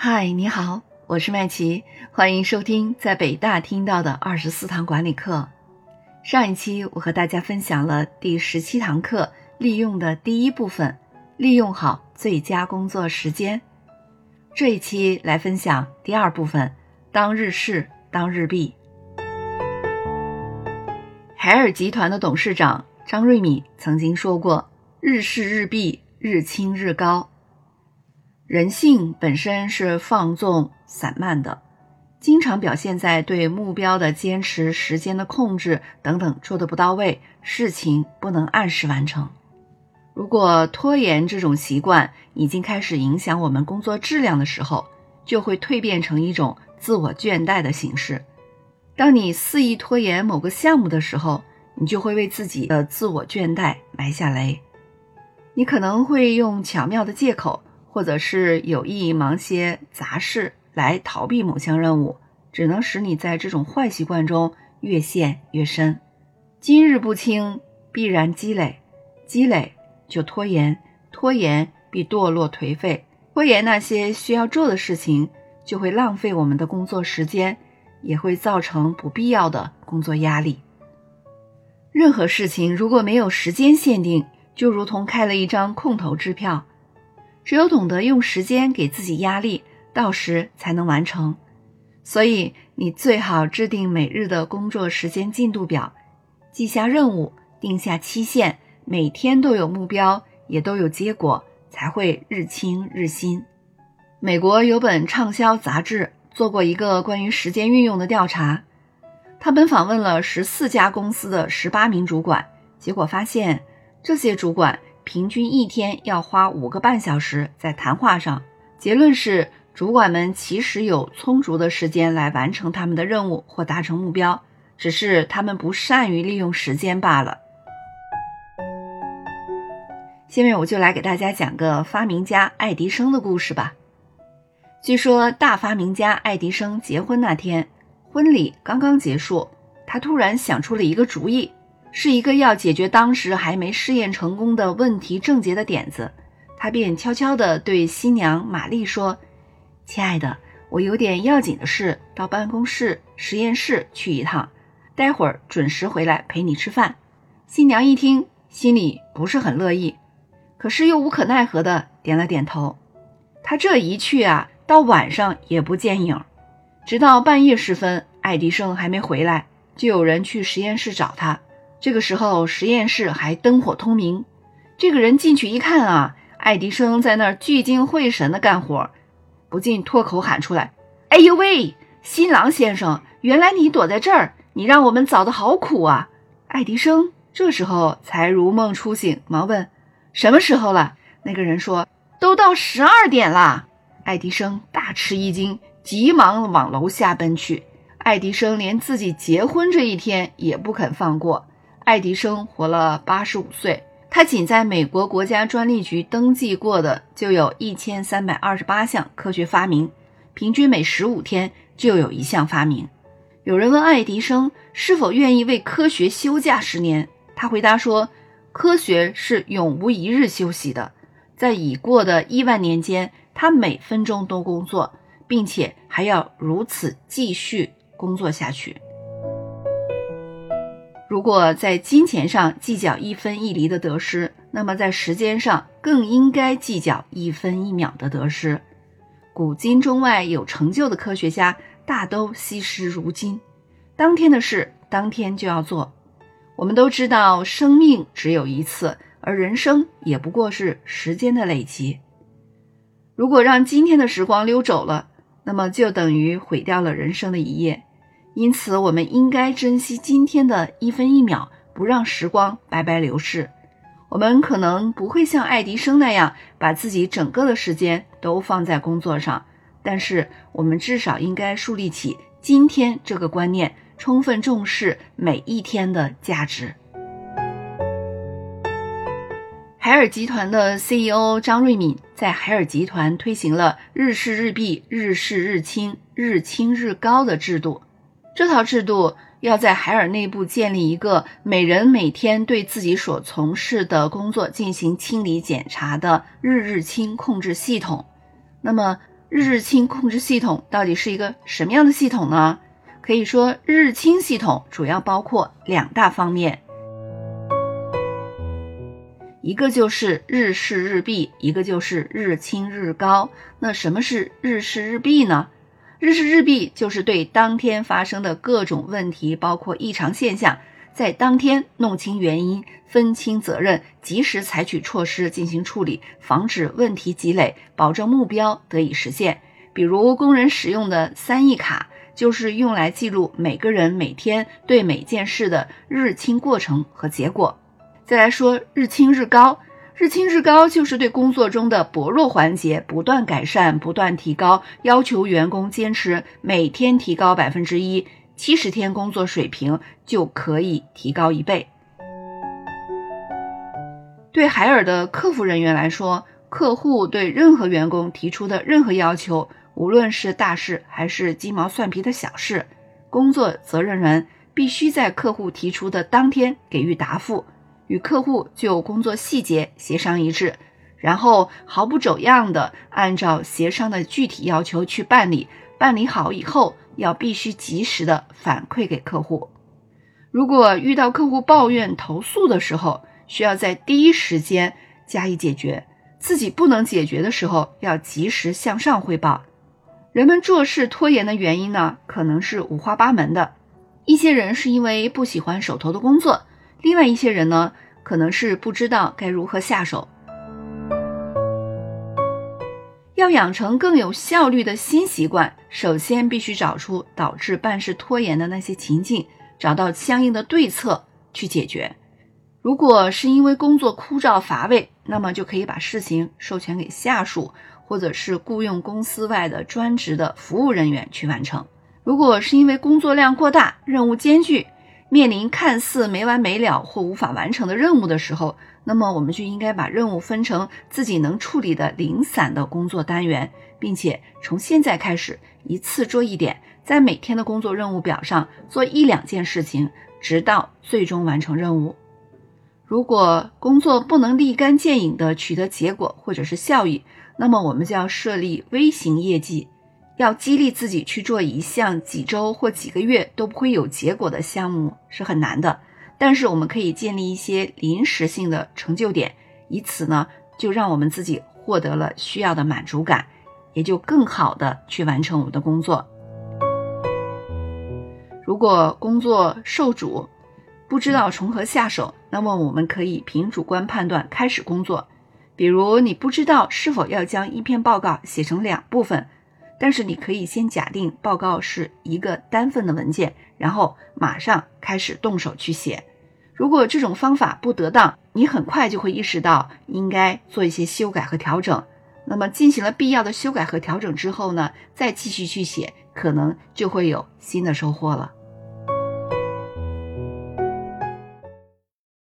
嗨，你好，我是麦琪，欢迎收听在北大听到的二十四堂管理课。上一期我和大家分享了第十七堂课利用的第一部分，利用好最佳工作时间。这一期来分享第二部分，当日事当日毕。海尔集团的董事长张瑞敏曾经说过：“日事日毕，日清日高。”人性本身是放纵散漫的，经常表现在对目标的坚持、时间的控制等等做的不到位，事情不能按时完成。如果拖延这种习惯已经开始影响我们工作质量的时候，就会蜕变成一种自我倦怠的形式。当你肆意拖延某个项目的时候，你就会为自己的自我倦怠埋下雷。你可能会用巧妙的借口。或者是有意忙些杂事来逃避某项任务，只能使你在这种坏习惯中越陷越深。今日不清，必然积累，积累就拖延，拖延必堕落颓废。拖延那些需要做的事情，就会浪费我们的工作时间，也会造成不必要的工作压力。任何事情如果没有时间限定，就如同开了一张空头支票。只有懂得用时间给自己压力，到时才能完成。所以你最好制定每日的工作时间进度表，记下任务，定下期限，每天都有目标，也都有结果，才会日清日新。美国有本畅销杂志做过一个关于时间运用的调查，他们访问了十四家公司的十八名主管，结果发现这些主管。平均一天要花五个半小时在谈话上。结论是，主管们其实有充足的时间来完成他们的任务或达成目标，只是他们不善于利用时间罢了。下面我就来给大家讲个发明家爱迪生的故事吧。据说，大发明家爱迪生结婚那天，婚礼刚刚结束，他突然想出了一个主意。是一个要解决当时还没试验成功的问题症结的点子，他便悄悄地对新娘玛丽说：“亲爱的，我有点要紧的事，到办公室实验室去一趟，待会儿准时回来陪你吃饭。”新娘一听，心里不是很乐意，可是又无可奈何的点了点头。他这一去啊，到晚上也不见影，直到半夜时分，爱迪生还没回来，就有人去实验室找他。这个时候，实验室还灯火通明。这个人进去一看啊，爱迪生在那儿聚精会神地干活，不禁脱口喊出来：“哎呦喂，新郎先生，原来你躲在这儿！你让我们找的好苦啊！”爱迪生这时候才如梦初醒，忙问：“什么时候了？”那个人说：“都到十二点了。”爱迪生大吃一惊，急忙往楼下奔去。爱迪生连自己结婚这一天也不肯放过。爱迪生活了八十五岁，他仅在美国国家专利局登记过的就有一千三百二十八项科学发明，平均每十五天就有一项发明。有人问爱迪生是否愿意为科学休假十年，他回答说：“科学是永无一日休息的，在已过的亿万年间，他每分钟都工作，并且还要如此继续工作下去。”如果在金钱上计较一分一厘的得失，那么在时间上更应该计较一分一秒的得失。古今中外有成就的科学家大都惜时如金，当天的事当天就要做。我们都知道生命只有一次，而人生也不过是时间的累积。如果让今天的时光溜走了，那么就等于毁掉了人生的一页。因此，我们应该珍惜今天的一分一秒，不让时光白白流逝。我们可能不会像爱迪生那样把自己整个的时间都放在工作上，但是我们至少应该树立起今天这个观念，充分重视每一天的价值。海尔集团的 CEO 张瑞敏在海尔集团推行了“日事日毕，日事日清，日清日高”的制度。这套制度要在海尔内部建立一个每人每天对自己所从事的工作进行清理检查的日日清控制系统。那么，日日清控制系统到底是一个什么样的系统呢？可以说，日清系统主要包括两大方面，一个就是日事日毕，一个就是日清日高。那什么是日事日毕呢？日事日毕就是对当天发生的各种问题，包括异常现象，在当天弄清原因，分清责任，及时采取措施进行处理，防止问题积累，保证目标得以实现。比如工人使用的三 E 卡。就是用来记录每个人每天对每件事的日清过程和结果。再来说日清日高，日清日高就是对工作中的薄弱环节不断改善、不断提高，要求员工坚持每天提高百分之一，七十天工作水平就可以提高一倍。对海尔的客服人员来说，客户对任何员工提出的任何要求。无论是大事还是鸡毛蒜皮的小事，工作责任人必须在客户提出的当天给予答复，与客户就工作细节协商一致，然后毫不走样的按照协商的具体要求去办理。办理好以后，要必须及时的反馈给客户。如果遇到客户抱怨投诉的时候，需要在第一时间加以解决；自己不能解决的时候，要及时向上汇报。人们做事拖延的原因呢，可能是五花八门的。一些人是因为不喜欢手头的工作，另外一些人呢，可能是不知道该如何下手。要养成更有效率的新习惯，首先必须找出导致办事拖延的那些情境，找到相应的对策去解决。如果是因为工作枯燥乏味，那么就可以把事情授权给下属。或者是雇佣公司外的专职的服务人员去完成。如果是因为工作量过大、任务艰巨，面临看似没完没了或无法完成的任务的时候，那么我们就应该把任务分成自己能处理的零散的工作单元，并且从现在开始一次做一点，在每天的工作任务表上做一两件事情，直到最终完成任务。如果工作不能立竿见影的取得结果或者是效益，那么我们就要设立微型业绩，要激励自己去做一项几周或几个月都不会有结果的项目是很难的。但是我们可以建立一些临时性的成就点，以此呢就让我们自己获得了需要的满足感，也就更好的去完成我们的工作。如果工作受阻，不知道从何下手，那么我们可以凭主观判断开始工作。比如你不知道是否要将一篇报告写成两部分，但是你可以先假定报告是一个单份的文件，然后马上开始动手去写。如果这种方法不得当，你很快就会意识到应该做一些修改和调整。那么进行了必要的修改和调整之后呢，再继续去写，可能就会有新的收获了。